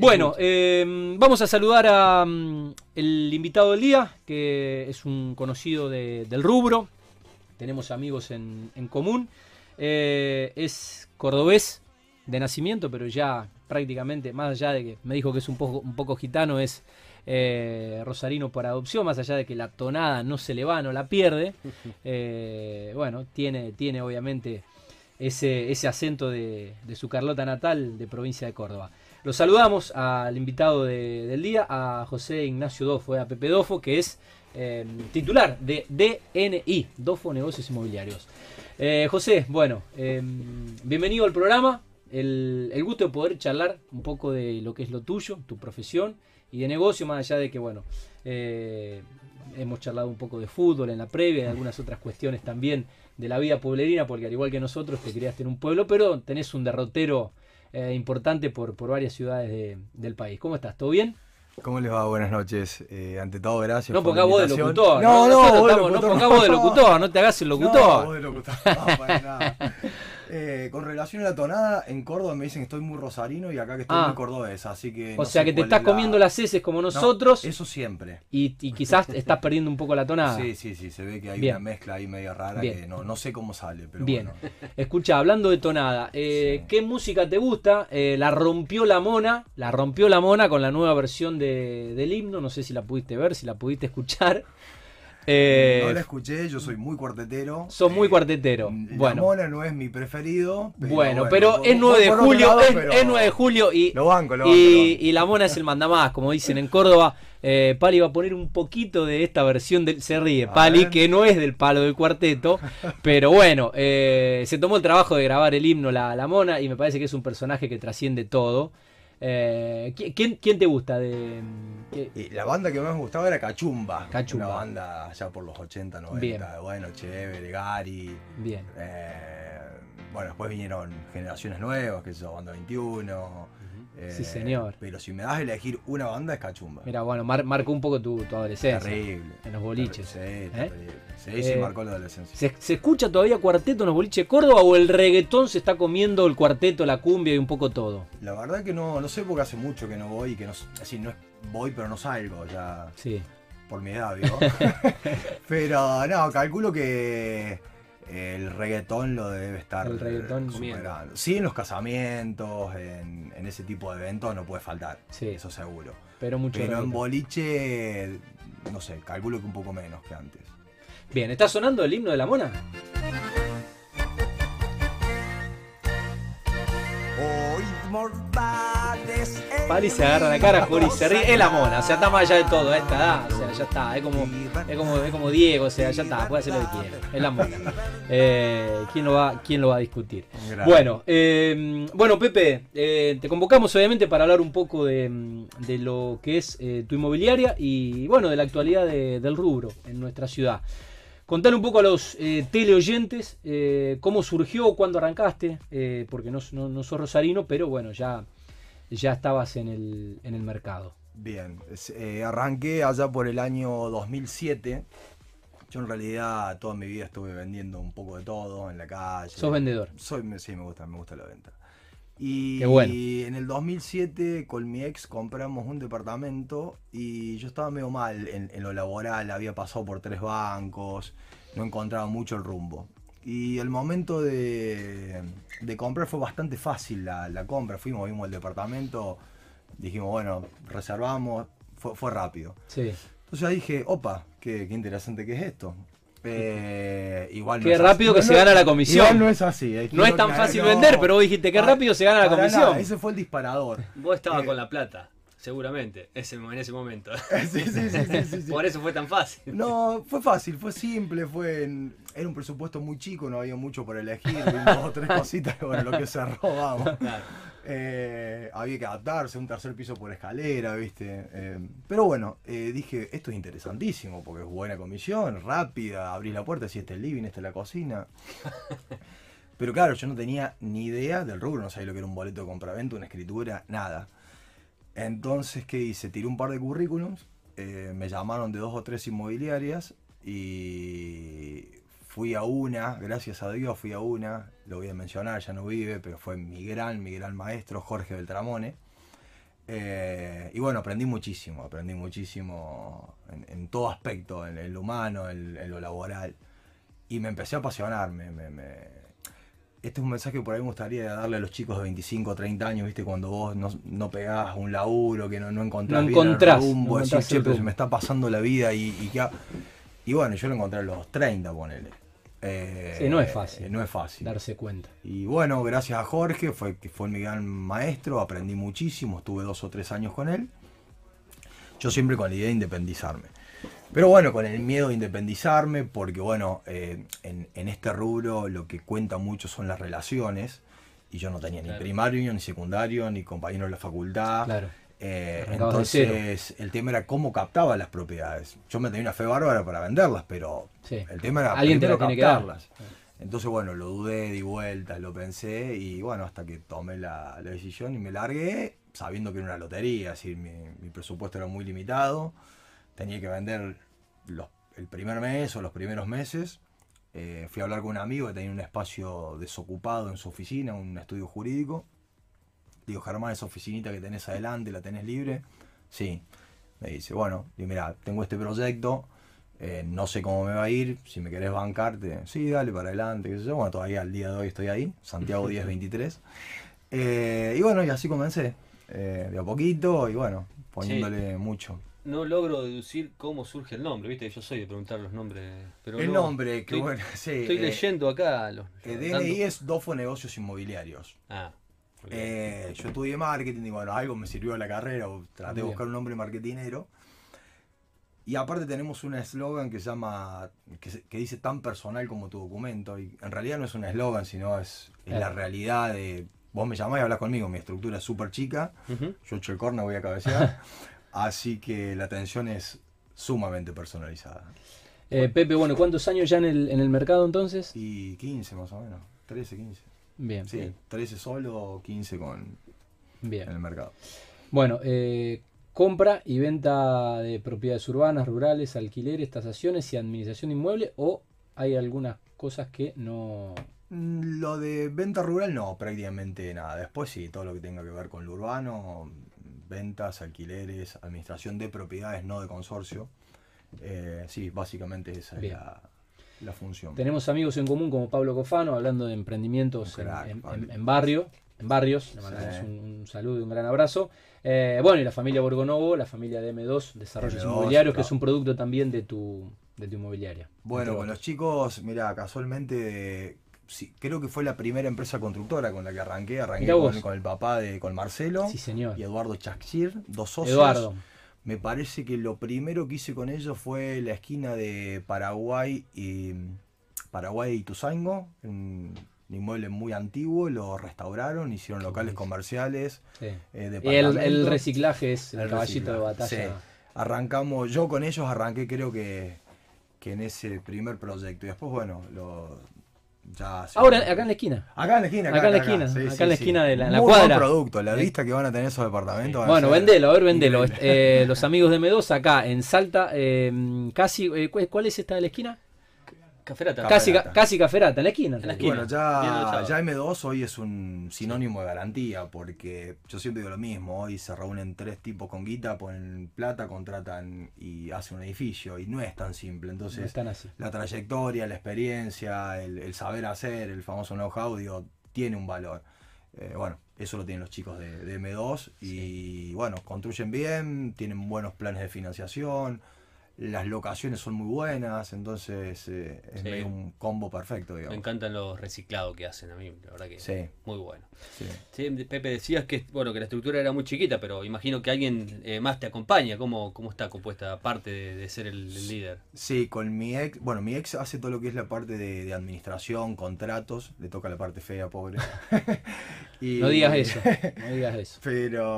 Bueno, eh, vamos a saludar a mm, el invitado del día, que es un conocido de- del rubro. Tenemos amigos en, en común. Eh, es cordobés de nacimiento, pero ya prácticamente, más allá de que me dijo que es un poco, un poco gitano, es eh, rosarino por adopción, más allá de que la tonada no se le va, no la pierde. Eh, bueno, tiene, tiene obviamente ese, ese acento de, de su Carlota natal de provincia de Córdoba. Lo saludamos al invitado de- del día, a José Ignacio Dofo, a Pepe Dofo, que es eh, titular de DNI, Dofo Negocios Inmobiliarios. Eh, José, bueno, eh, bienvenido al programa. El, gusto de poder charlar un poco de lo que es lo tuyo, tu profesión y de negocio, más allá de que, bueno, eh, hemos charlado un poco de fútbol en la previa de algunas otras cuestiones también de la vida pueblerina, porque al igual que nosotros te criaste en un pueblo, pero tenés un derrotero eh, importante por, por varias ciudades de- del país. ¿Cómo estás? ¿Todo bien? ¿Cómo les va? Buenas noches. Eh, ante todo, gracias. No pongas voz de locutor. No, no, estamos- no locutor, pongas voz de locutor, no te hagas el No, locutor. voz de locutor, no, para nada. Eh, con relación a la tonada, en Córdoba me dicen que estoy muy rosarino y acá que estoy Ah. muy cordobés, así que. o no sea que te estás es la- comiendo las heces como No, nosotros eso siempre. y, y quizás estás perdiendo un poco la tonada. Sí, sí, sí, se ve que hay Bien. una mezcla ahí medio rara Bien. que no, no sé cómo sale, pero Bien. bueno. Escucha, hablando de tonada, eh, Sí. ¿qué música te gusta? Eh, la rompió la mona, la rompió la mona con la nueva versión de- del himno. No sé si la pudiste ver, si la pudiste escuchar. Eh, no la escuché, yo soy muy cuartetero. sos muy Eh, cuartetero. La Bueno. mona no es mi preferido. Pero bueno, pero es 9 voy de julio, lado, es, pero es 9 de julio y, Lo banco, lo banco. y, lo banco. y la mona es el mandamás, como dicen en Córdoba. Eh, Pali va a poner un poquito de esta versión del. Se ríe, A Pali, ver. que no es del palo del cuarteto. pero bueno, eh, se tomó el trabajo de grabar el himno la, la mona y me parece que es un personaje que trasciende todo. ¿qui- ¿quién, quién te gusta de.? Qué- Y la banda que más me gustaba era Cachumba. Cachumba. Una banda allá por los 80, 90. Bien. Bueno, chévere, Gary. Bien. eh, bueno, después vinieron generaciones nuevas, que es Banda 21. eh, Sí, señor. Pero si me das a elegir una banda es Cachumba. Mira, bueno, mar- marcó un poco tu, tu adolescencia. terrible. en los boliches. Sí, ¿Eh? terrible. Sí, sí, Eh, marcó la adolescencia. ¿Se, se escucha todavía cuarteto en los boliches de Córdoba o el reggaetón se está comiendo el cuarteto, la cumbia y un poco todo? La verdad que no, no sé porque hace mucho que no voy y que no. Así, no voy, pero no salgo ya. Sí. por mi edad, ¿vio? Pero no, calculo que el reggaetón lo debe estar El reggaetón superando. Sí, en los casamientos, en, en ese tipo de eventos no puede faltar, Sí. eso seguro. Pero mucho Pero en boliche, no sé, calculo que un poco menos que antes. Bien, ¿está sonando el himno de la mona? Hoy mortales. Pali se agarra la cara, Juli se ríe. Es la mona, o sea, está más allá de todo a esta edad. O sea, ya está. Es como, es como, es como Diego, o sea, ya está, puede hacer lo que quiera. Es la mona. Eh, ¿quién, lo va, ¿Quién lo va a discutir? Gracias. Bueno, eh, bueno, Pepe, eh, te convocamos obviamente para hablar un poco de, de lo que es tu inmobiliaria y bueno, de la actualidad de- del rubro en nuestra ciudad. Contale un poco a los eh, teleoyentes eh, cómo surgió, cuándo arrancaste, eh, porque no, no, no sos rosarino, pero bueno, ya, ya estabas en el, en el mercado. Bien, eh, arranqué allá por el año 2007. Yo en realidad toda mi vida estuve vendiendo un poco de todo en la calle. Sos vendedor. Soy, sí, me gusta, me gusta la venta. Y Qué bueno. en el 2007 con mi ex compramos un departamento y yo estaba medio mal en, en lo laboral, había pasado por tres bancos, no encontraba mucho el rumbo. Y el momento de, de comprar fue bastante fácil la, la compra, fuimos, vimos el departamento, dijimos, bueno, reservamos, fue, fue rápido. Sí. Entonces dije, opa, qué, qué interesante que es esto. Eh, igual no Qué es rápido así. que se gana la comisión. Igual no es así. No es tan fácil no. vender, pero vos dijiste qué Para- rápido se gana la comisión. nada, ese fue el disparador. Vos estabas Eh, con la plata, seguramente, ese, en ese momento. sí, sí, sí, sí, sí, sí. Por eso fue tan fácil. No, fue fácil, fue simple, fue en- era un presupuesto muy chico, no había mucho por elegir, dos o tres cositas, bueno, lo que cerró, vamos. Claro. Eh, había que adaptarse, un tercer piso por escalera, ¿viste? Eh, pero bueno, eh, dije, esto es interesantísimo, porque es buena comisión, rápida, abrís la puerta, si este es el living, esta es la cocina. Pero claro, yo no tenía ni idea del rubro, no sabía lo que era un boleto de compraventa, una escritura, nada. Entonces, ¿qué hice? Tiré un par de currículums, eh, me llamaron de dos o tres inmobiliarias y fui a una, gracias a Dios fui a una, lo voy a mencionar, ya no vive, pero fue mi gran, mi gran maestro, Jorge Beltramone. Eh, y bueno, aprendí muchísimo, aprendí muchísimo en, todo aspecto, en, en lo humano, en, lo laboral. Y me empecé a apasionar. me- Este es un mensaje que por ahí me gustaría darle a los chicos de 25, 30 años, ¿viste? Cuando vos no, no pegás un laburo, que no, no encontrás, No bien el encontrás, rumbo, no decís, encontrás "Che, el pero se rumbo". me está pasando la vida y, y, ha-". y bueno, yo lo encontré a los 30, ponele. Eh, Sí, no es fácil. No es fácil. Darse cuenta. Y bueno, gracias a Jorge, fue, que fue mi gran maestro, aprendí muchísimo, estuve dos o tres años con él. Yo siempre con la idea de independizarme. Pero bueno, con el miedo de independizarme, porque bueno, eh, en, en este rubro lo que cuenta mucho son las relaciones. Y yo no tenía ni primario, ni secundario, ni compañero de la facultad. Claro. Eh, entonces, el tema era cómo captaba las propiedades. Yo me tenía una fe bárbara para venderlas, pero Sí. el tema era Alguien te tiene que captarlas. Entonces, bueno, lo dudé, di vueltas, lo pensé y bueno, hasta que tomé la, la decisión y me largué sabiendo que era una lotería, es decir, mi, mi presupuesto era muy limitado, tenía que vender los- el primer mes o los primeros meses. Eh, fui a hablar con un amigo que tenía un espacio desocupado en su oficina, un estudio jurídico. Digo, Germán, esa oficinita que tenés adelante, ¿la tenés libre? Sí. Me dice, bueno, y mira, tengo este proyecto, eh, no sé cómo me va a ir, si me querés bancarte, sí, dale para adelante, qué sé yo. Bueno, todavía al día de hoy estoy ahí, Santiago 1023. Eh, y bueno, y así comencé, eh, de a poquito, y bueno, poniéndole mucho. No logro deducir cómo surge el nombre, ¿viste? Yo soy de preguntar los nombres. Pero El no- nombre, que estoy, bueno, sí. Estoy eh, leyendo acá los. eh, dando- DNI es Dofo Negocios Inmobiliarios. Ah. Eh, yo estudié marketing y bueno, algo me sirvió la carrera, o traté de buscar un nombre marketinero. Y aparte tenemos un eslogan que se llama, que, dice tan personal como tu documento. Y en realidad no es un eslogan, sino es, es la realidad de, vos me llamás y hablas conmigo, mi estructura es súper chica, yo echo el corner, voy a cabecear. así que la atención es sumamente personalizada. Eh, Pepe, bueno, ¿cuántos años ya en el, en el mercado entonces? Y 15 más o menos, 13, 15. Bien, Sí, bien. 13 solo, 15 con, bien. en el mercado. Bueno, eh, compra y venta de propiedades urbanas, rurales, alquileres, tasaciones y administración de inmueble o hay algunas cosas que no... Mm, Lo de venta rural no, prácticamente nada. Después sí, todo lo que tenga que ver con lo urbano, ventas, alquileres, administración de propiedades, no de consorcio. Eh, sí, básicamente esa es la, la función. Tenemos amigos en común como Pablo Cofano hablando de emprendimientos en, crack, en- Pablo. en- en barrio, en barrios. Le mandamos Sí. un, un saludo y un gran abrazo. Eh, bueno, y la familia Borgonovo, la familia de M2, Desarrollos M2, Inmobiliarios, que es un producto también de tu, de tu inmobiliaria. Bueno, con los chicos, mira, casualmente, sí, creo que fue la primera empresa constructora con la que arranqué. Arranqué con, con el papá de con Marcelo Sí, señor. y Eduardo Chachir, dos socios. Eduardo. Me parece que lo primero que hice con ellos fue la esquina de Paraguay y Paraguay y Tuzango, un, inmueble muy antiguo, lo restauraron, hicieron locales comerciales, Sí. eh, El, reciclaje es el, El caballito de batalla. sí. Arrancamos, yo con ellos arranqué creo que, que en ese primer proyecto. Y después, bueno, lo, ya... se- Ahora, acá en la esquina. Acá en la esquina, Acá en la esquina, sí, acá sí, en la sí. esquina de la- en la Muy buen cuadra. producto, la Sí. vista que van a tener esos departamentos. a Bueno, vendelo, a ver, vendelo. Eh, los amigos de M2 acá en Salta, eh, casi, eh, ¿cuál cuál es esta de la esquina? Caferata. Casi, Caferata. casi Caferata, en la esquina. en la realidad. Bueno, ya, ya M2 hoy es un sinónimo de garantía, porque yo siempre digo lo mismo, hoy se reúnen tres tipos con guita, ponen plata, contratan y hacen un edificio, y no es tan simple. No Entonces, están así. la trayectoria, la experiencia, el, el saber hacer, el famoso know-how, digo, tiene un valor. Eh, bueno, eso lo tienen los chicos de, de M2 y bueno, construyen bien, tienen buenos planes de financiación, las locaciones son muy buenas, entonces eh, es Sí. medio un combo perfecto, Me encantan los reciclados que hacen a mí, la verdad que Sí. muy bueno. Sí, Pepe, decías que bueno que la estructura era muy chiquita, pero imagino que alguien eh, más te acompaña. ¿Cómo, ¿Cómo está compuesta, aparte de, de ser el, el líder? Sí, con mi ex, bueno, mi ex hace todo lo que es la parte de, de administración, contratos, le toca la parte fea, pobre. Y- No digas eso. No digas eso.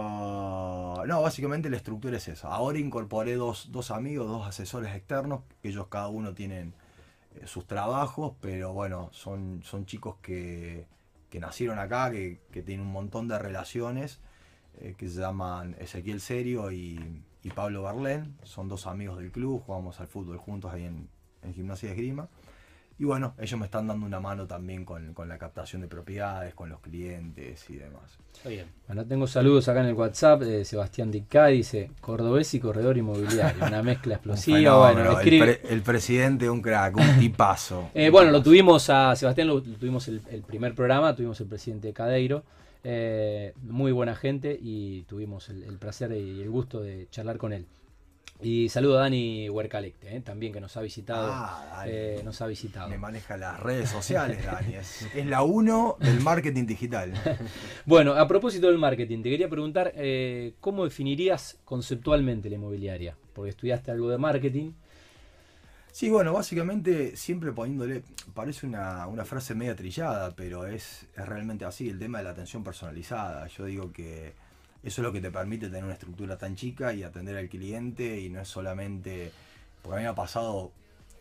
Pero no, básicamente la estructura es esa. Ahora incorporé dos, dos amigos, dos asesores externos, ellos cada uno tienen eh, sus trabajos, pero bueno, son, son chicos que, que nacieron acá, que, que tienen un montón de relaciones, eh, que se llaman Ezequiel Serio y, y Pablo Berlén. Son dos amigos del club, jugamos al fútbol juntos ahí en, en Gimnasia de Esgrima. Y bueno, ellos me están dando una mano también con, con la captación de propiedades, con los clientes y demás. Está bien. Bueno, tengo saludos acá en el WhatsApp de Sebastián Dicá, dice cordobés y corredor inmobiliario, una mezcla Un explosiva. fenómeno, Bueno, lo el, escribe. pre- el presidente, un crack, un tipazo. Eh, bueno, lo tuvimos a Sebastián, lo, lo tuvimos el, el primer programa, tuvimos el presidente de Cadeiro, eh, muy buena gente y tuvimos el, el placer y el gusto de charlar con él. Y saludo a Dani Huercalecte, eh, también que nos ha visitado. Ah, Dani. eh, nos ha visitado. Me maneja las redes sociales, Dani. Es, es la uno del marketing digital. Bueno, a propósito del marketing, te quería preguntar eh, cómo definirías conceptualmente la inmobiliaria, porque estudiaste algo de marketing. Sí, bueno, básicamente siempre poniéndole, parece una, una frase media trillada, pero es, es realmente así, el tema de la atención personalizada. Yo digo que eso es lo que te permite tener una estructura tan chica y atender al cliente y no es solamente, porque a mí me ha pasado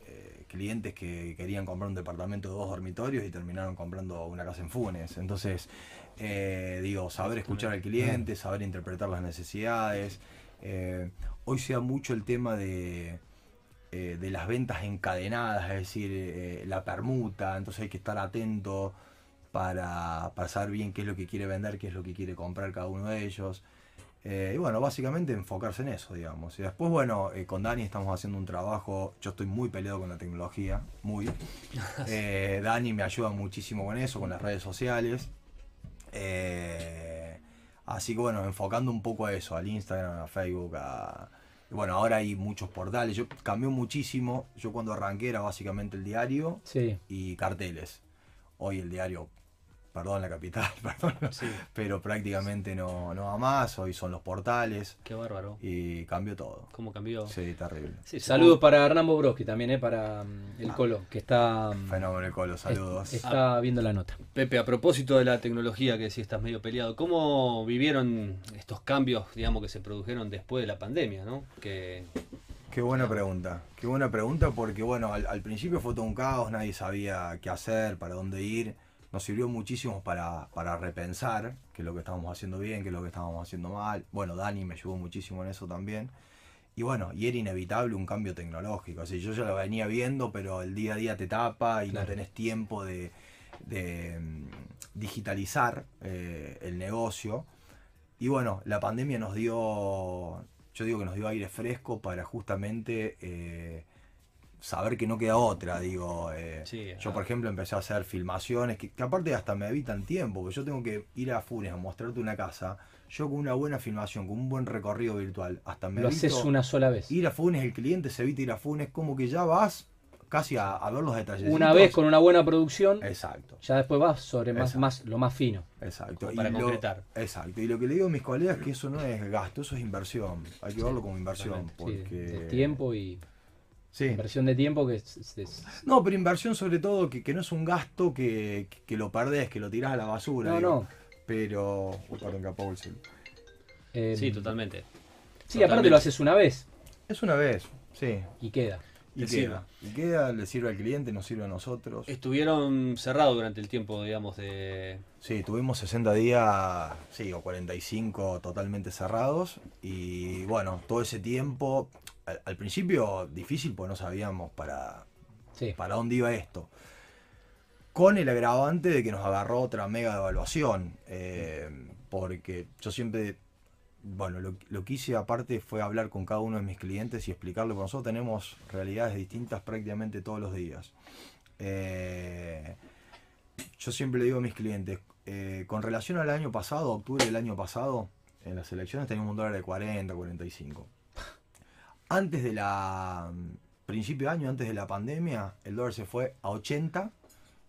eh, clientes que querían comprar un departamento de dos dormitorios y terminaron comprando una casa en Funes. Entonces, eh, digo, saber escuchar al cliente, saber interpretar las necesidades. Eh, hoy se da mucho el tema de, eh, de las ventas encadenadas, es decir, eh, la permuta, entonces hay que estar atento para, para saber bien qué es lo que quiere vender, qué es lo que quiere comprar cada uno de ellos. Eh, y bueno, básicamente enfocarse en eso, digamos. Y después, bueno, eh, con Dani estamos haciendo un trabajo, yo estoy muy peleado con la tecnología, muy. Eh, Dani me ayuda muchísimo con eso, con las redes sociales. Así que bueno, enfocando un poco a eso, al Instagram, a Facebook, a... Bueno, ahora hay muchos portales. Yo cambió muchísimo. Yo cuando arranqué era básicamente el diario Sí, y carteles. Hoy el diario, perdón la capital, perdón, Sí. pero prácticamente no, no va más. Hoy son los portales Qué bárbaro. y cambió todo. ¿Cómo cambió? Sí, terrible. Sí, saludos para Hernán Bobrovsky también, eh, para mm, el Colo, que está, mm, Fenómeno el Colo, saludos. es- está viendo la nota. Pepe, a propósito de la tecnología, que si estás medio peleado, ¿cómo vivieron estos cambios, digamos, que se produjeron después de la pandemia, ¿no? Que Qué buena pregunta, qué buena pregunta porque bueno, al, al principio fue todo un caos, nadie sabía qué hacer, para dónde ir. Nos sirvió muchísimo para, para repensar qué es lo que estábamos haciendo bien, qué es lo que estábamos haciendo mal. Bueno, Dani me ayudó muchísimo en eso también. Y bueno, y era inevitable un cambio tecnológico. Así, yo ya lo venía viendo, pero el día a día te tapa y Claro. no tenés tiempo de, de, mm, digitalizar eh, el negocio. Y bueno, la pandemia nos dio, yo digo que nos dio aire fresco para justamente eh, saber que no queda otra. Digo, eh, Sí, yo por ejemplo empecé a hacer filmaciones que, que aparte hasta me evitan tiempo, porque yo tengo que ir a Funes a mostrarte una casa. Yo con una buena filmación, con un buen recorrido virtual, hasta me Lo haces una sola vez. ir a Funes, el cliente se evita ir a Funes, como que ya vas casi a, a ver los detalles. Una vez con una buena producción, Exacto. ya después vas sobre más, Exacto. más lo más fino. Exacto. Para concretar. exacto. Y lo que le digo a mis colegas es que eso no es gasto, eso es inversión. Hay que verlo como inversión. Sí, Porque... de tiempo y Sí. inversión de tiempo que es, No, pero inversión sobre todo que, que no es un gasto que, que lo perdés, que lo tirás a la basura. No, digo. no. Pero. Uy, perdón, que apago el celu. eh, sí, totalmente. Sí, aparte lo haces una vez Es una vez, sí. y queda. Y queda. Y queda, le sirve al cliente, nos sirve a nosotros. Estuvieron cerrados durante el tiempo, digamos, de... Sí, tuvimos 60 días, sí, o 45 totalmente cerrados. Y bueno, todo ese tiempo, al, al principio difícil porque no sabíamos para, Sí. para dónde iba esto. Con el agravante de que nos agarró otra mega devaluación. eh, porque yo siempre, bueno, lo, lo que hice aparte fue hablar con cada uno de mis clientes y explicarle, porque nosotros tenemos realidades distintas prácticamente todos los días. Eh, yo siempre le digo a mis clientes, eh, con relación al año pasado, octubre del año pasado, en las elecciones teníamos un dólar de 40, 45. Antes de la principio de año, antes de la pandemia, el dólar se fue a 80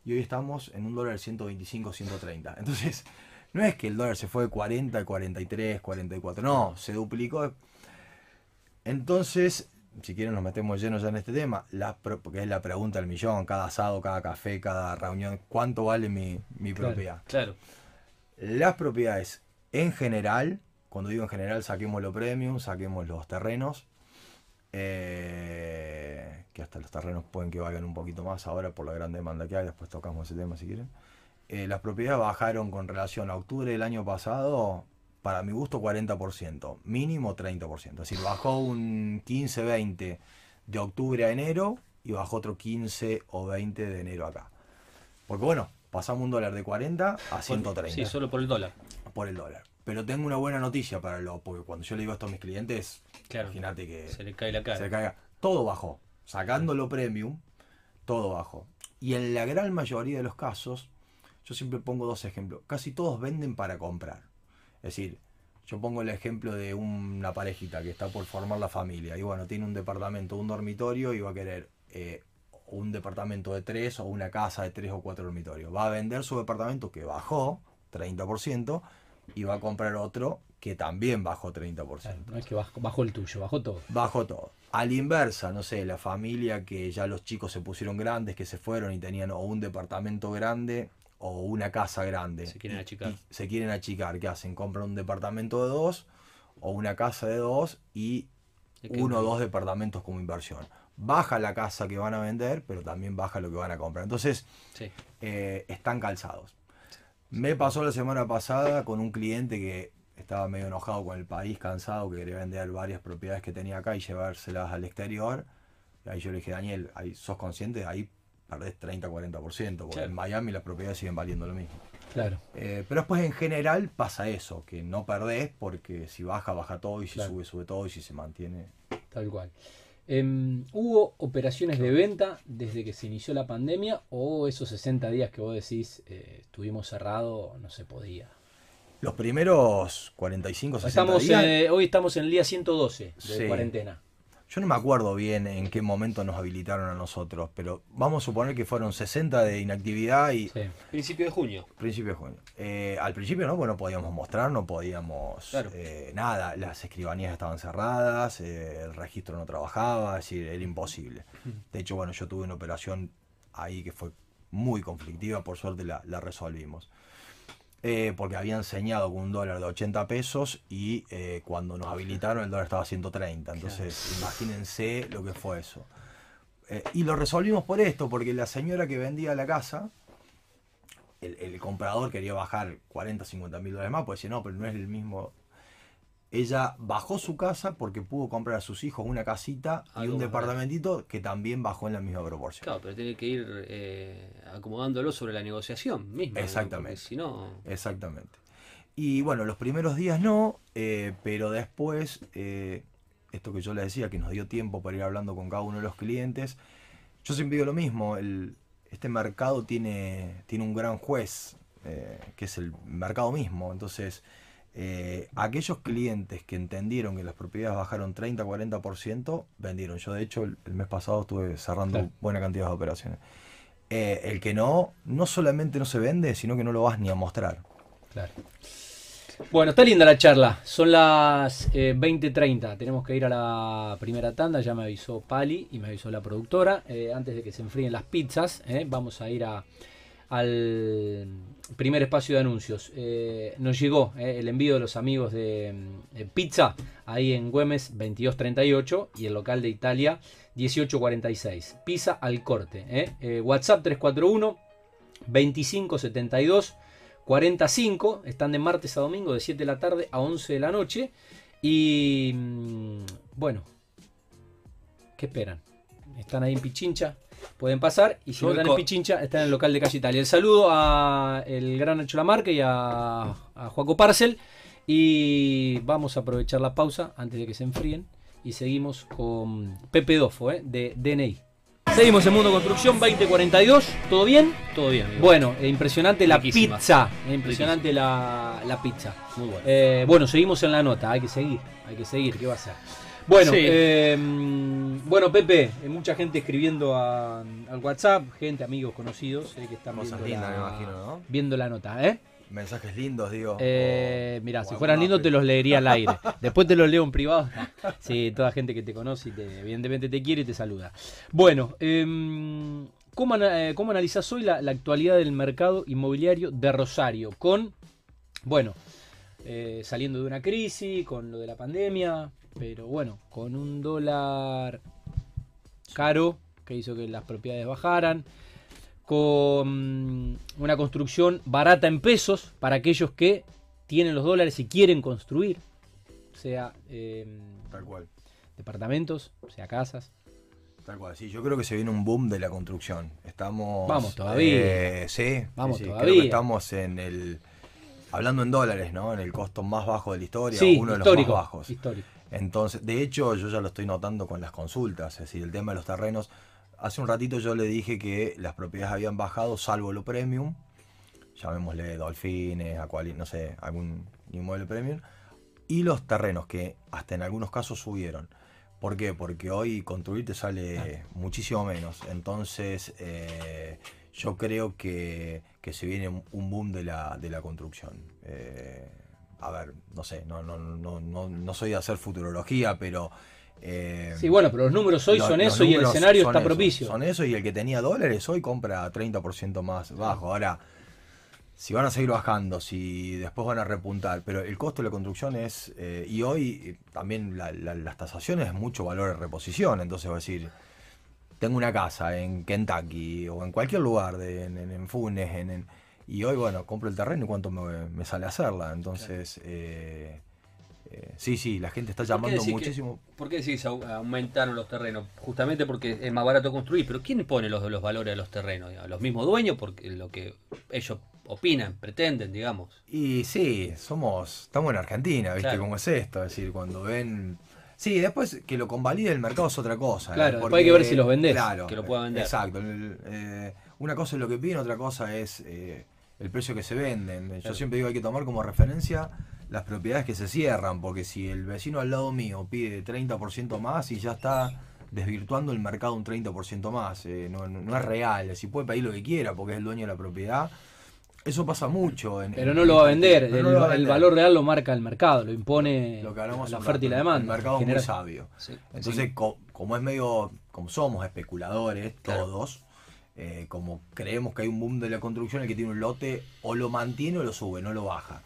y hoy estamos en un dólar de 125, 130. Entonces, no es que el dólar se fue de 40 a 43, 44, no, se duplicó. Entonces, si quieren nos metemos llenos ya en este tema, la porque es la pregunta del millón, cada asado, cada café, cada reunión, ¿cuánto vale mi, mi Claro. propiedad? Claro. Las propiedades en general, cuando digo en general, saquemos lo premium, saquemos los terrenos, eh, que hasta los terrenos pueden que valgan un poquito más ahora por la gran demanda que hay, después tocamos ese tema si quieren. Eh, las propiedades bajaron con relación a octubre del año pasado, para mi gusto 40%, mínimo 30%, es decir, bajó un 15-20 de octubre a enero y bajó otro 15 o 20 de enero acá. Porque bueno, pasamos un dólar de 40 a 130 Sí, solo por el dólar. por el dólar. Pero tengo una buena noticia para lo, porque cuando yo le digo esto a mis clientes, Claro. imagínate que Se le cae la cara. se le caiga. Todo bajó. Sacándolo premium, todo bajó. Y en la gran mayoría de los casos, yo siempre pongo dos ejemplos. Casi todos venden para comprar. Es decir, yo pongo el ejemplo de una parejita que está por formar la familia. Y bueno, tiene un departamento, un dormitorio y va a querer eh, un departamento de tres o una casa de tres o cuatro dormitorios. Va a vender su departamento que bajó 30% y va a comprar otro que también bajó 30%. Claro, no es que bajó, bajó el tuyo, bajó todo. Bajo todo. A la inversa, no sé, la familia que ya los chicos se pusieron grandes, que se fueron y tenían o un departamento grande o una casa grande. Se quieren achicar. se quieren achicar. ¿Qué hacen? Compran un departamento de dos o una casa de dos y uno o dos departamentos como inversión. Baja la casa que van a vender, pero también baja lo que van a comprar. Entonces, Sí. eh, están calzados. Me pasó la semana pasada con un cliente que estaba medio enojado con el país, cansado, que quería vender varias propiedades que tenía acá y llevárselas al exterior. Y ahí yo le dije, Daniel, ahí, ¿sos consciente? Ahí perdés 30-40%, porque Claro. en Miami las propiedades siguen valiendo lo mismo. Claro. Eh, pero después en general pasa eso, que no perdés porque si baja, baja todo y si Claro. sube, sube todo y si se mantiene. Tal cual. Em, ¿Hubo operaciones de venta desde que se inició la pandemia o esos 60 días que vos decís eh, estuvimos cerrados no se podía? Los primeros 45, 60 Estamos, días... eh, hoy estamos en el día 112 de Sí. cuarentena. Yo no me acuerdo bien en qué momento nos habilitaron a nosotros, pero vamos a suponer que fueron 60 de inactividad y Sí. Principio de junio. principio de junio. Eh, al principio no, bueno, no podíamos mostrar, no podíamos Claro. eh, nada, las escribanías estaban cerradas, eh, el registro no trabajaba, es decir, era imposible. De hecho, bueno, yo tuve una operación ahí que fue muy conflictiva, por suerte la, la resolvimos. Eh, porque habían enseñado con un dólar de 80 pesos y eh, cuando nos habilitaron el dólar estaba a 130. Entonces, imagínense lo que fue eso. Eh, y lo resolvimos por esto, porque la señora que vendía la casa, el, el comprador quería bajar 40, 50 mil dólares más, pues decía, no, pero no es el mismo. Ella bajó su casa porque pudo comprar a sus hijos una casita y un departamentito que también bajó en la misma proporción. Claro, pero tiene que ir eh, acomodándolo sobre la negociación misma. Exactamente. Si no. Exactamente. Y bueno, los primeros días no, eh, pero después, eh, esto que yo les decía, que nos dio tiempo para ir hablando con cada uno de los clientes, yo siempre digo lo mismo, el, este mercado tiene, tiene un gran juez, eh, que es el mercado mismo. Entonces, eh, aquellos clientes que entendieron que las propiedades bajaron 30-40%, vendieron. Yo de hecho el, el mes pasado estuve cerrando Claro. buena cantidad de operaciones. Eh, el que no, no solamente no se vende, sino que no lo vas ni a mostrar. Claro. Bueno, está linda la charla. Son las eh, 20.30. Tenemos que ir a la primera tanda. Ya me avisó Pali y me avisó la productora. Eh, antes de que se enfríen las pizzas, vamos a ir a, al primer espacio de anuncios. Eh, nos llegó eh, el envío de los amigos de Pizza ahí en Güemes 2238 y el local de Italia 1846. Pizza al corte. eh. Eh, WhatsApp 341 2572 45, están de martes a domingo de 7 de la tarde a 11 de la noche. Y mm, bueno, ¿qué esperan? Están ahí en Pichincha, pueden pasar. Y si no están en Pichincha, están en el local de Calle Italia. El saludo a el gran Nacho Lamarque y a, a Joaco Parcel. Y vamos a aprovechar la pausa antes de que se enfríen. Y seguimos con Pepe Dofo, ¿eh? de DNI. Seguimos en Mundo Construcción 2042. ¿Todo bien? Todo bien, amigo. Bueno, eh, impresionante la Riquísima. pizza. eh, impresionante la, la pizza. Muy bueno. Eh, bueno, seguimos en la nota. Hay que seguir. Hay que seguir. ¿Qué va a ser? Bueno, Sí. eh, mm, bueno, Pepe, eh, mucha gente escribiendo a- al WhatsApp, gente, amigos, conocidos, eh, que están viendo, lindas, la, me imagino, ¿no? viendo la nota, ¿eh? Mensajes lindos, digo. Eh, o si fueran lindos te los leería al aire. Después te los leo en privado. Sí, toda gente que te conoce y te, evidentemente te quiere y te saluda. Bueno, em, ¿cómo, eh, cómo analizás hoy la, la actualidad del mercado inmobiliario de Rosario? Con, bueno, eh, saliendo de una crisis, con lo de la pandemia, pero bueno, con un dólar caro que hizo que las propiedades bajaran, con una construcción barata en pesos para aquellos que tienen los dólares y quieren construir, sea em, Tal cual. departamentos, sea casas. Tal cual, sí, yo creo que se viene un boom de la construcción. Estamos. Vamos todavía. eh, sí, Vamos sí, sí, creo todavía. que estamos en el. Hablando en dólares, ¿no? En el costo más bajo de la historia, Sí, uno de los más bajos. histórico. Entonces, de hecho, yo ya lo estoy notando con las consultas, es decir, el tema de los terrenos. Hace un ratito yo le dije que las propiedades habían bajado, salvo lo premium, llamémosle Dolphines, Aquali, no sé, algún inmueble premium, y los terrenos que hasta en algunos casos subieron. ¿Por qué? Porque hoy construir te sale muchísimo menos. Entonces, eh, yo creo que, que se viene un- un boom de la, de la construcción. Eh, a ver, no sé, no, no, no, no, no soy de hacer futurología, pero... eh, Sí, bueno, pero los números hoy son eso y el escenario está eso, propicio. Son eso y el que tenía dólares hoy compra 30% más bajo. Ahora, si van a seguir bajando, si después van a repuntar, pero el costo de la construcción es, eh, y hoy eh, también la- la- las tasaciones es mucho valor de reposición, entonces va a decir, tengo una casa en Kentucky o en cualquier lugar, de, en, en- en Funes, en, en- y hoy, bueno, compro el terreno y cuánto me, me sale hacerla. Entonces, eh, eh, sí, sí, la gente está ¿Por qué llamando decís que- muchísimo. ¿Por qué decís au- aumentaron los terrenos? Justamente porque es más barato construir, pero ¿quién pone los, los valores de los terrenos? ¿Los mismos dueños? Porque lo que ellos opinan, pretenden, digamos. Y sí, somos, estamos en Argentina, ¿viste? Claro. ¿Cómo es esto? Es decir, cuando ven... Sí, después que lo convalide el mercado es otra cosa. ¿no? Claro, después hay que ver si los vendés. Claro, Que lo pueda vender. Exacto. eh, una cosa es lo que piden, otra cosa es eh, el precio que se venden. Yo Claro. siempre digo hay que tomar como referencia las propiedades que se cierran, porque si el vecino al lado mío pide 30% más y ya está desvirtuando el mercado un 30% más, eh, no, no- no es real, si puede pedir lo que quiera porque es el dueño de la propiedad. Eso pasa mucho. En, Pero en- no lo va a vender. El, no lo va a el vender. valor real lo marca el mercado, lo impone lo que hablamos la oferta y la demanda. El mercado es muy sabio. Sí. Entonces, Sí. co- como es medio, como somos especuladores Claro. todos, eh, como creemos que hay un boom de la construcción, el que tiene un lote o lo mantiene o lo sube, no lo baja.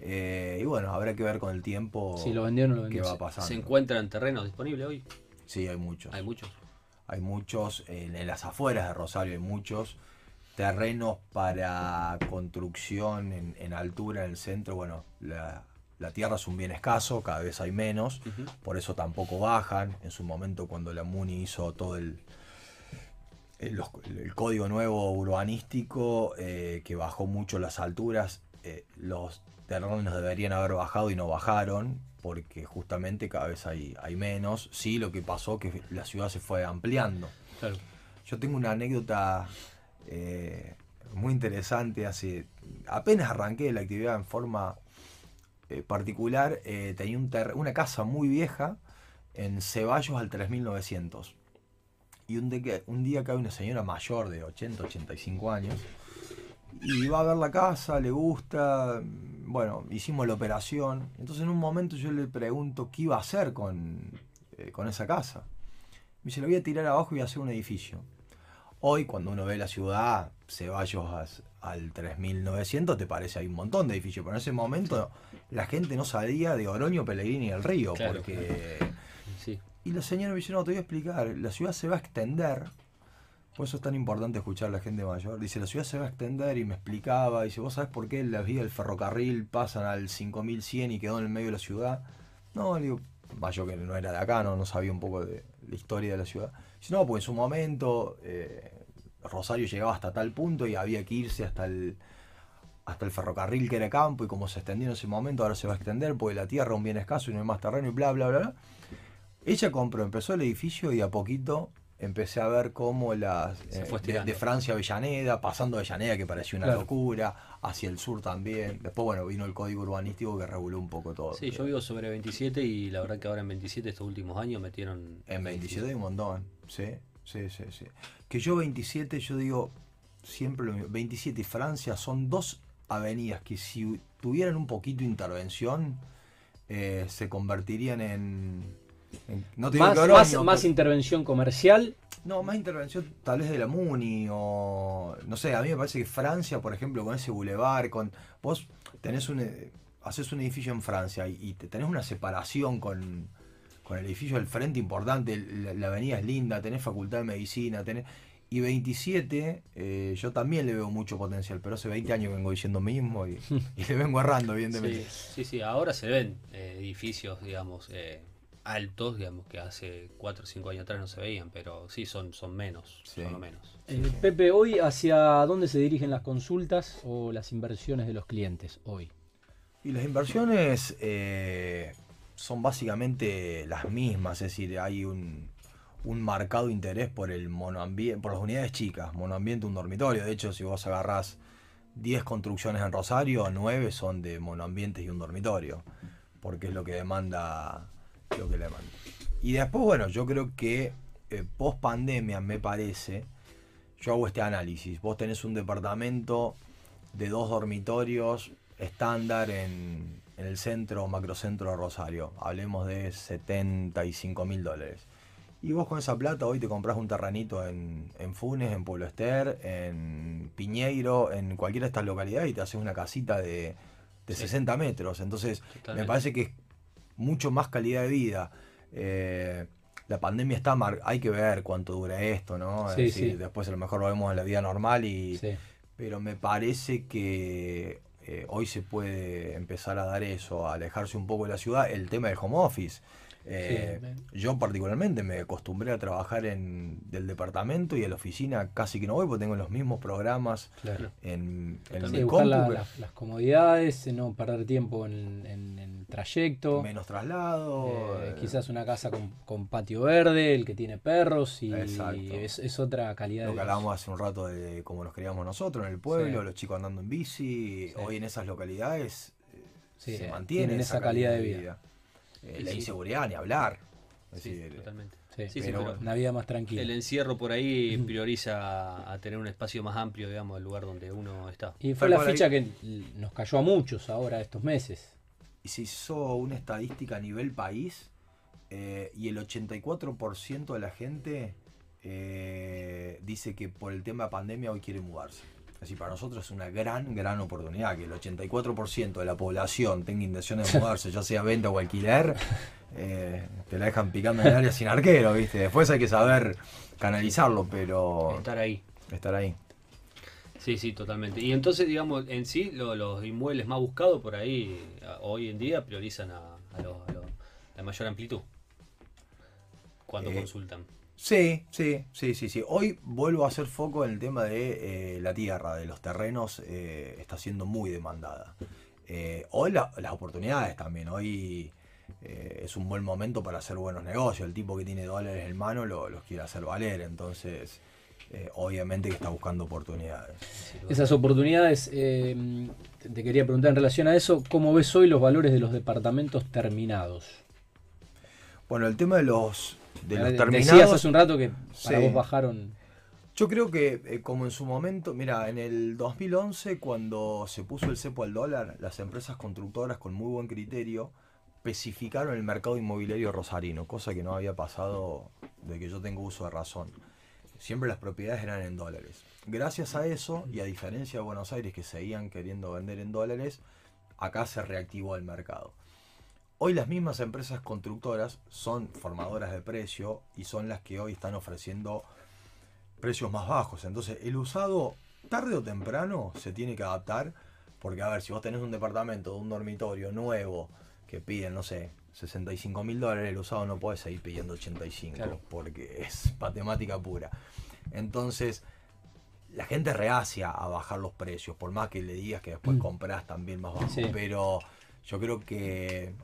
Eh, y bueno, habrá que ver con el tiempo Si lo vendió o no lo qué va pasando. ¿Se encuentran terrenos disponibles hoy? Sí, hay muchos. Hay muchos. Hay muchos, en, en las afueras de Rosario hay muchos terrenos para construcción en, en altura en el centro. Bueno, la, la tierra es un bien escaso, cada vez hay menos, por eso tampoco bajan. En su momento cuando la MUNI hizo todo el, los- el código nuevo urbanístico, eh, que bajó mucho las alturas, eh, los terrenos deberían haber bajado y no bajaron, porque justamente cada vez hay, hay menos. Sí, lo que pasó que la ciudad se fue ampliando. Claro. Yo tengo una anécdota eh, muy interesante. Hace apenas arranqué la actividad en forma eh, particular. eh, tenía un una casa muy vieja en Ceballos al 3900. Y un, de- un día cae una señora mayor de 80, 85 años. Y va a ver la casa, le gusta. Bueno, hicimos la operación. Entonces en un momento yo le pregunto qué iba a hacer con, eh, con esa casa. Me dice, lo voy a tirar abajo y voy a hacer un edificio. Hoy, cuando uno ve la ciudad, Ceballos as- al 3900, te parece hay un montón de edificios. Pero en ese momento la gente no salía de Oroño, Pellegrini y el río. Claro. Porque... Y la señora me dice, no, te voy a explicar. La ciudad se va a extender. Por eso es tan importante escuchar a la gente mayor. Dice, la ciudad se va a extender y me explicaba. Dice, ¿vos sabés por qué las vías del ferrocarril pasan al 5100 y quedó en el medio de la ciudad? No, le digo, yo que no era de acá, no, no sabía un poco de la historia de la ciudad. Dice, no, pues en su momento eh, Rosario llegaba hasta tal punto y había que irse hasta el, hasta el ferrocarril que era campo y como se extendió en ese momento, ahora se va a extender porque la tierra es un bien escaso y no hay más terreno y bla, bla, bla. bla. Ella compró, empezó el edificio y a poquito empecé a ver cómo las eh, de, Francia a Avellaneda, pasando a Avellaneda que parecía una Claro. locura, hacia el sur también. Después, bueno, vino el código urbanístico que reguló un poco todo. Sí, yo vivo sobre 27 y la verdad que ahora en 27 estos últimos años metieron... En 27 hay un montón, sí, sí, sí, sí. Que yo 27, yo digo siempre lo mismo, 27 y Francia son dos avenidas que si tuvieran un poquito de intervención, eh, se convertirían en... no te digo Más, que más, pero- intervención comercial. no, más intervención tal vez de la MUNI o... No sé, a mí me parece que Francia, por ejemplo, con ese bulevar, con... Vos tenés un... eh, Haces un edificio en Francia y, y te- tenés una separación con, con el edificio del frente importante, la, la avenida es linda, tenés facultad de medicina, tenés... Y 27, eh, yo también le veo mucho potencial, pero hace 20 años que vengo diciendo mismo y, y le vengo errando, evidentemente. Sí, sí, sí, ahora se ven eh, edificios, digamos, eh, altos, digamos, que hace 4 o 5 años atrás no se veían, pero sí son, son menos, Sí. son lo menos. Eh, Pepe, hoy hacia dónde se dirigen las consultas o las inversiones de los clientes hoy. Y las inversiones eh, son básicamente las mismas, es decir, hay un, un marcado interés por el monoambiente, por las unidades chicas, monoambiente, un dormitorio. De hecho, si vos agarrás 10 construcciones en Rosario, 9 son de monoambientes y un dormitorio, porque es lo que demanda, lo que le demanda. Y después, bueno, yo creo que post pandemia me parece, yo hago este análisis, vos tenés un departamento de dos dormitorios estándar en, en el centro, macrocentro de Rosario. Hablemos de 75 mil dólares. Y vos con esa plata hoy te compras un terranito en, en Funes, en Pueblo Ester, en Piñeiro, en cualquiera de estas localidades y te haces una casita de, de Sí. 60 metros. Entonces, Totalmente. me parece que es mucho más calidad de vida. Eh, la pandemia está mar hay que ver cuánto dura esto, ¿no? Es Sí, decir, sí. Después a lo mejor lo vemos en la vida normal y, Sí. pero me parece que eh, hoy se puede empezar a dar eso, a alejarse un poco de la ciudad, el tema del home office. Eh, Yo particularmente me acostumbré a trabajar en del departamento y a la oficina casi que no voy porque tengo los mismos programas Claro. en, en Sí, mi la- compu, la- las comodidades, eh, no perder tiempo en, en- en el trayecto. menos traslado. Eh, eh, quizás una casa con, con patio verde, el que tiene perros y es, es otra calidad Lo de que hablábamos hace un rato de cómo nos criamos nosotros en el pueblo, Sí. los chicos andando en bici, hoy en esas localidades se mantiene esa calidad de vida. Eh, Sí, la sí. inseguridad, ni hablar. Es Sí, decir, totalmente. Sí, pero una vida más tranquila. el encierro por ahí prioriza a tener un espacio más amplio, digamos, del lugar donde uno está. Y fue la ahí- ficha que nos cayó a muchos ahora estos meses. y se hizo una estadística a nivel país eh, y el 84% de la gente eh, dice que por el tema pandemia hoy quiere mudarse. Así para nosotros es una gran, gran oportunidad que el 84% de la población tenga intenciones de mudarse, ya sea venta o alquiler, eh, te la dejan picando en el área sin arquero, ¿viste? Después hay que saber canalizarlo, pero Estar ahí. estar ahí. Sí, sí, totalmente. Y entonces, digamos, en sí, lo- los inmuebles más buscados por ahí, hoy en día, priorizan a, la mayor amplitud cuando Eh, consultan. Sí, sí, sí, sí, sí. Hoy vuelvo a hacer foco en el tema de eh, la tierra, de los terrenos, eh, está siendo muy demandada. Eh, hoy la- las oportunidades también, hoy es un buen momento para hacer buenos negocios. El tipo que tiene dólares en mano lo- los quiere hacer valer, entonces obviamente que está buscando oportunidades. Esas oportunidades, te quería preguntar en relación a eso, ¿cómo ves hoy los valores de los departamentos terminados? Bueno, el tema de los, de los Decías hace un rato que para Sí. vos bajaron... Yo creo que eh, como en su momento, mira, en el 2011 cuando se puso el cepo al dólar, las empresas constructoras con muy buen criterio especificaron el mercado inmobiliario rosarino, cosa que no había pasado de que yo tengo uso de razón. Siempre las propiedades eran en dólares. Gracias a eso, y a diferencia de Buenos Aires que seguían queriendo vender en dólares, acá se reactivó el mercado. Hoy las mismas empresas constructoras son formadoras de precio y son las que hoy están ofreciendo precios más bajos. Entonces, el usado, tarde o temprano, se tiene que adaptar. Porque, a ver, si vos tenés un departamento de un dormitorio nuevo que piden, no sé, 65 mil dólares, el usado no puede seguir pidiendo 85. Claro. Porque es matemática pura. Entonces, la gente reacia a bajar los precios. Por más que le digas que después Mm. comprás también más bajo. Sí. Pero yo creo que,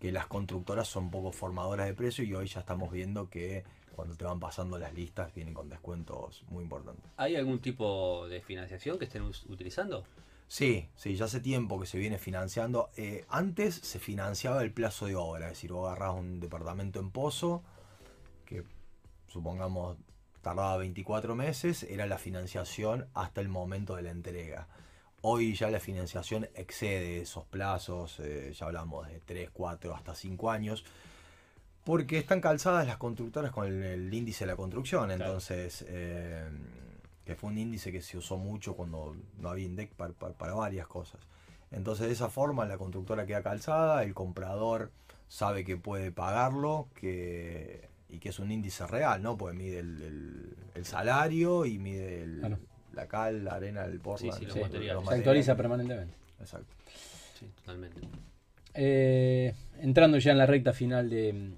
que las constructoras son poco formadoras de precios y hoy ya estamos viendo que cuando te van pasando las listas vienen con descuentos muy importantes. ¿Hay algún tipo de financiación que estén utilizando? Sí, sí, ya hace tiempo que se viene financiando. Eh, antes se financiaba el plazo de obra, es decir, vos agarrás un departamento en Pozo, que supongamos tardaba 24 meses, era la financiación hasta el momento de la entrega. Hoy ya la financiación excede esos plazos, eh, ya hablamos de 3, 4, hasta 5 años, porque están calzadas las constructoras con el, el índice de la construcción, entonces, eh, que fue un índice que se usó mucho cuando no había INDEC para, para- para varias cosas. Entonces de esa forma la constructora queda calzada, el comprador sabe que puede pagarlo, que y que es un índice real, ¿no? Porque mide el, el- el salario y mide el-. La cal, la arena, el Portland. sí, los Sí, materiales. se actualiza permanentemente. Exacto. Sí, totalmente. Eh, entrando ya en la recta final de,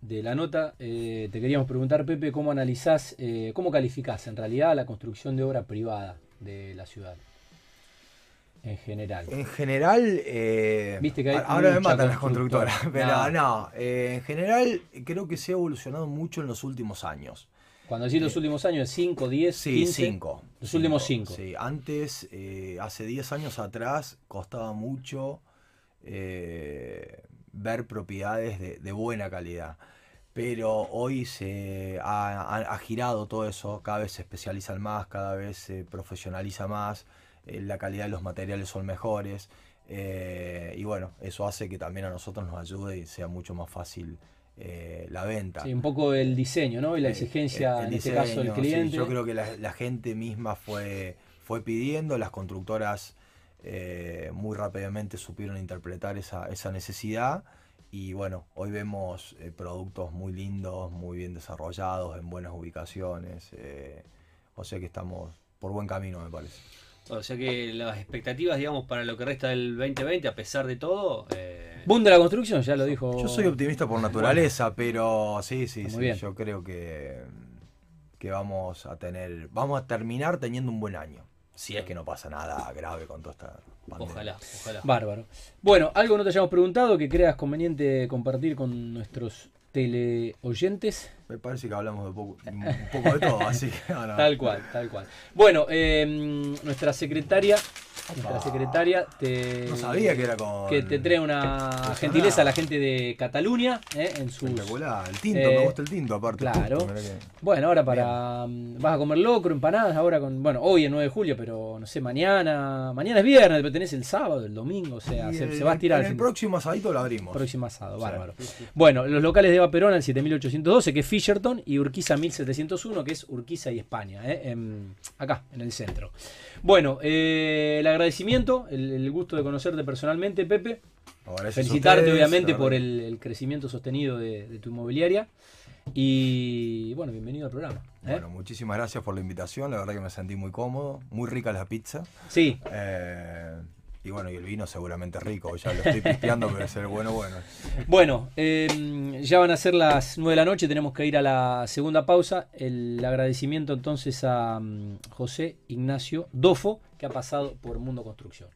de la nota, eh, te queríamos preguntar, Pepe, ¿cómo analizás, eh, cómo calificás en realidad la construcción de obra privada de la ciudad? En general. En general, eh, Viste que hay ahora me matan las constructora. constructoras, pero No. no, eh, en general creo que se ha evolucionado mucho en los últimos años. Cuando decís los últimos años, 5, 10, Sí, 15. 5. Los últimos cinco. Sí, antes, eh, hace 10 años atrás, costaba mucho eh, ver propiedades de, de buena calidad. Pero hoy se ha, ha- ha girado todo eso, cada vez se especializan más, cada vez se profesionaliza más, eh, la calidad de los materiales son mejores. eh, y bueno, eso hace que también a nosotros nos ayude y sea mucho más fácil eh, la venta. Sí, un poco el diseño, ¿no? Y la exigencia, el en este caso, del sí, cliente. yo creo que la, la gente misma fue, fue pidiendo, las constructoras eh, muy rápidamente supieron interpretar esa, esa necesidad y bueno, hoy vemos eh, productos muy lindos, muy bien desarrollados, en buenas ubicaciones, o sea que estamos por buen camino me parece. O sea que las expectativas, digamos, para lo que resta del 2020, a pesar de todo, eh, Boom de la construcción, ya lo dijo. Yo soy optimista por naturaleza, pero sí, sí, sí, yo creo que, que vamos a tener, vamos a terminar teniendo un buen año. Si es que no pasa nada grave con toda esta pandemia. ojalá, ojalá. Bárbaro. Bueno, algo no te hayamos preguntado que creas conveniente compartir con nuestros teleoyentes. Me parece que hablamos de poco, un poco de todo, así que no, no. Tal cual, tal cual. Bueno, eh, nuestra secretaria, nuestra secretaria te, No sabía que era con- que te trae una gentileza a la gente de Cataluña eh, en sus Espectacular. El tinto, Eh, me gusta el tinto aparte. claro. Bueno, ahora para. mm, Vas a comer locro, empanadas, ahora con. Bueno, hoy es 9 de julio, pero no sé, mañana. Mañana es viernes, pero tenés el sábado, el domingo, o sea, se, el- se va a estirar En el próximo asadito lo abrimos. próximo asado, Sí. bárbaro. Bueno, los locales de Eva Perón al 7812, que es Fisherton, y Urquiza 1701, que es Urquiza y España, ¿eh? En- acá, en el centro. Bueno, eh, el agradecimiento, el, el gusto de conocerte personalmente, Pepe. Felicitarte, ustedes, obviamente, por el, el crecimiento sostenido de, de tu inmobiliaria. Y bueno, bienvenido al programa. ¿eh? Bueno, muchísimas gracias por la invitación, la verdad que me sentí muy cómodo, muy rica la pizza. Sí, Eh, y bueno, y el vino seguramente rico, ya lo estoy pispeando, pero es el bueno bueno. Bueno, eh, ya van a ser las 9 de la noche, tenemos que ir a la segunda pausa. El agradecimiento entonces a mm, José Ignacio Dofo, que ha pasado por Mundo Construcción.